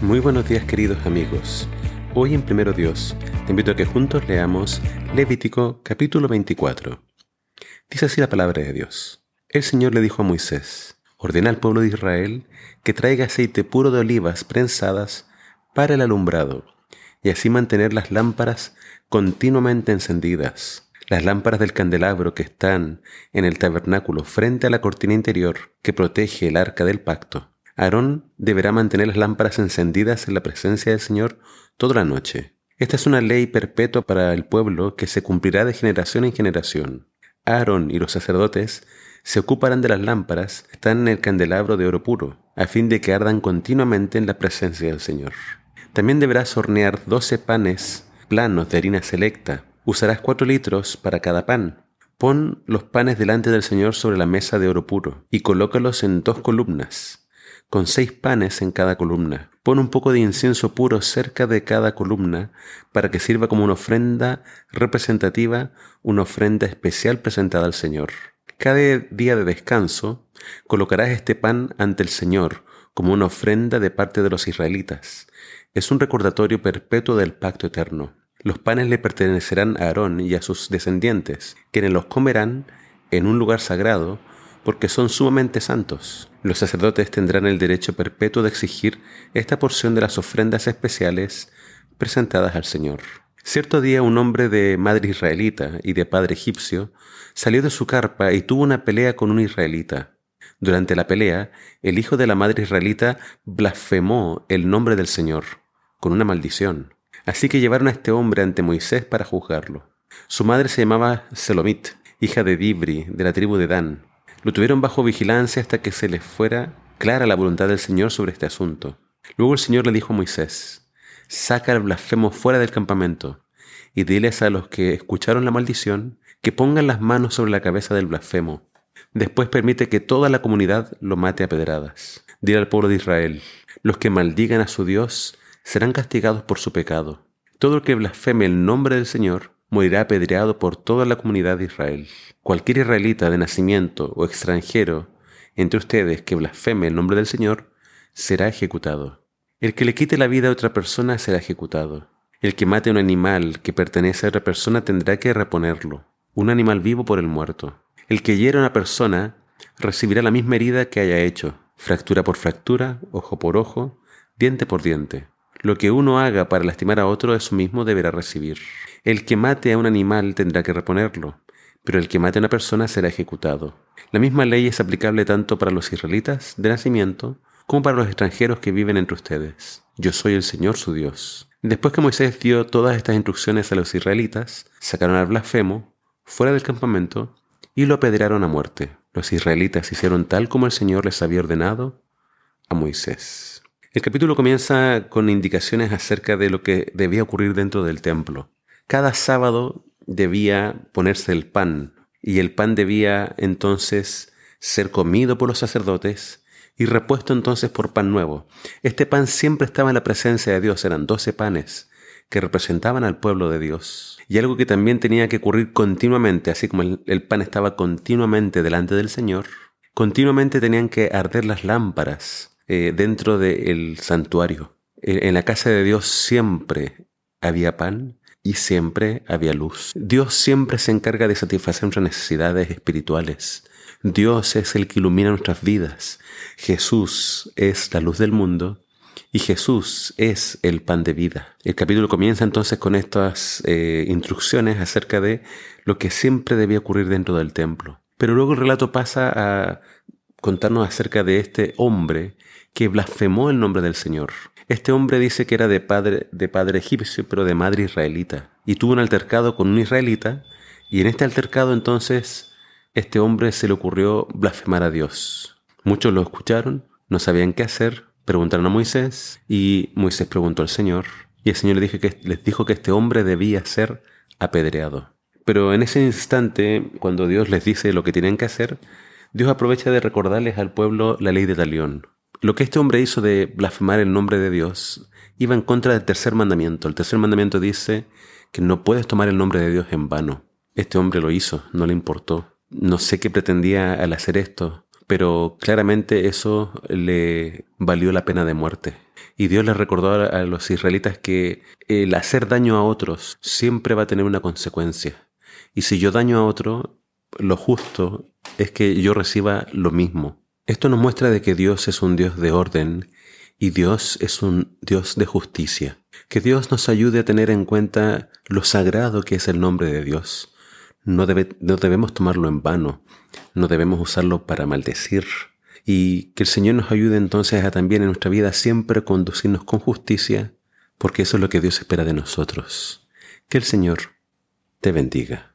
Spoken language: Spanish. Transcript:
Muy buenos días queridos amigos. Hoy en Primero Dios te invito a que juntos leamos Levítico capítulo 24. Dice así la palabra de Dios. El Señor le dijo a Moisés, ordena al pueblo de Israel que traiga aceite puro de olivas prensadas para el alumbrado, y así mantener las lámparas continuamente encendidas. Las lámparas del candelabro que están en el tabernáculo frente a la cortina interior que protege el arca del pacto Aarón deberá mantener las lámparas encendidas en la presencia del Señor toda la noche. Esta es una ley perpetua para el pueblo que se cumplirá de generación en generación. Aarón y los sacerdotes se ocuparán de las lámparas que están en el candelabro de oro puro, a fin de que ardan continuamente en la presencia del Señor. También deberás hornear doce panes planos de harina selecta. Usarás cuatro litros para cada pan. Pon los panes delante del Señor sobre la mesa de oro puro y colócalos en dos columnas con seis panes en cada columna. Pon un poco de incienso puro cerca de cada columna para que sirva como una ofrenda representativa, una ofrenda especial presentada al Señor. Cada día de descanso colocarás este pan ante el Señor como una ofrenda de parte de los israelitas. Es un recordatorio perpetuo del pacto eterno. Los panes le pertenecerán a Aarón y a sus descendientes, quienes los comerán en un lugar sagrado porque son sumamente santos. Los sacerdotes tendrán el derecho perpetuo de exigir esta porción de las ofrendas especiales presentadas al Señor. Cierto día un hombre de madre israelita y de padre egipcio salió de su carpa y tuvo una pelea con un israelita. Durante la pelea, el hijo de la madre israelita blasfemó el nombre del Señor, con una maldición. Así que llevaron a este hombre ante Moisés para juzgarlo. Su madre se llamaba Selomit, hija de Dibri, de la tribu de Dan. Lo tuvieron bajo vigilancia hasta que se les fuera clara la voluntad del Señor sobre este asunto. Luego el Señor le dijo a Moisés, saca al blasfemo fuera del campamento y diles a los que escucharon la maldición que pongan las manos sobre la cabeza del blasfemo. Después permite que toda la comunidad lo mate a pedradas. Dile al pueblo de Israel, los que maldigan a su Dios serán castigados por su pecado. Todo el que blasfeme el nombre del Señor morirá apedreado por toda la comunidad de Israel. Cualquier israelita de nacimiento o extranjero entre ustedes que blasfeme el nombre del Señor será ejecutado. El que le quite la vida a otra persona será ejecutado. El que mate a un animal que pertenece a otra persona tendrá que reponerlo, un animal vivo por el muerto. El que hiera a una persona recibirá la misma herida que haya hecho, fractura por fractura, ojo por ojo, diente por diente. Lo que uno haga para lastimar a otro, eso mismo deberá recibir. El que mate a un animal tendrá que reponerlo, pero el que mate a una persona será ejecutado. La misma ley es aplicable tanto para los israelitas de nacimiento como para los extranjeros que viven entre ustedes. Yo soy el Señor su Dios. Después que Moisés dio todas estas instrucciones a los israelitas, sacaron al blasfemo fuera del campamento y lo apedrearon a muerte. Los israelitas hicieron tal como el Señor les había ordenado a Moisés. El capítulo comienza con indicaciones acerca de lo que debía ocurrir dentro del templo. Cada sábado debía ponerse el pan y el pan debía entonces ser comido por los sacerdotes y repuesto entonces por pan nuevo. Este pan siempre estaba en la presencia de Dios, eran doce panes que representaban al pueblo de Dios. Y algo que también tenía que ocurrir continuamente, así como el, pan estaba continuamente delante del Señor, continuamente tenían que arder las lámparas eh, dentro del santuario. En la casa de Dios siempre había pan y siempre había luz. Dios siempre se encarga de satisfacer nuestras necesidades espirituales. Dios es el que ilumina nuestras vidas. Jesús es la luz del mundo y Jesús es el pan de vida. El capítulo comienza entonces con estas eh, instrucciones acerca de lo que siempre debía ocurrir dentro del templo. Pero luego el relato pasa a contarnos acerca de este hombre que blasfemó el nombre del Señor. Este hombre dice que era de padre, de padre egipcio, pero de madre israelita, y tuvo un altercado con un israelita, y en este altercado entonces este hombre se le ocurrió blasfemar a Dios. Muchos lo escucharon, no sabían qué hacer, preguntaron a Moisés, y Moisés preguntó al Señor, y el Señor les dijo que, les dijo que este hombre debía ser apedreado. Pero en ese instante, cuando Dios les dice lo que tienen que hacer, Dios aprovecha de recordarles al pueblo la ley de Talión. Lo que este hombre hizo de blasfemar el nombre de Dios iba en contra del tercer mandamiento. El tercer mandamiento dice que no puedes tomar el nombre de Dios en vano. Este hombre lo hizo, no le importó. No sé qué pretendía al hacer esto, pero claramente eso le valió la pena de muerte. Y Dios les recordó a los israelitas que el hacer daño a otros siempre va a tener una consecuencia. Y si yo daño a otro, lo justo es que yo reciba lo mismo. Esto nos muestra de que Dios es un Dios de orden y Dios es un Dios de justicia. Que Dios nos ayude a tener en cuenta lo sagrado que es el nombre de Dios. No, no debemos tomarlo en vano, no debemos usarlo para maldecir. Y que el Señor nos ayude entonces a también en nuestra vida siempre conducirnos con justicia, porque eso es lo que Dios espera de nosotros. Que el Señor te bendiga.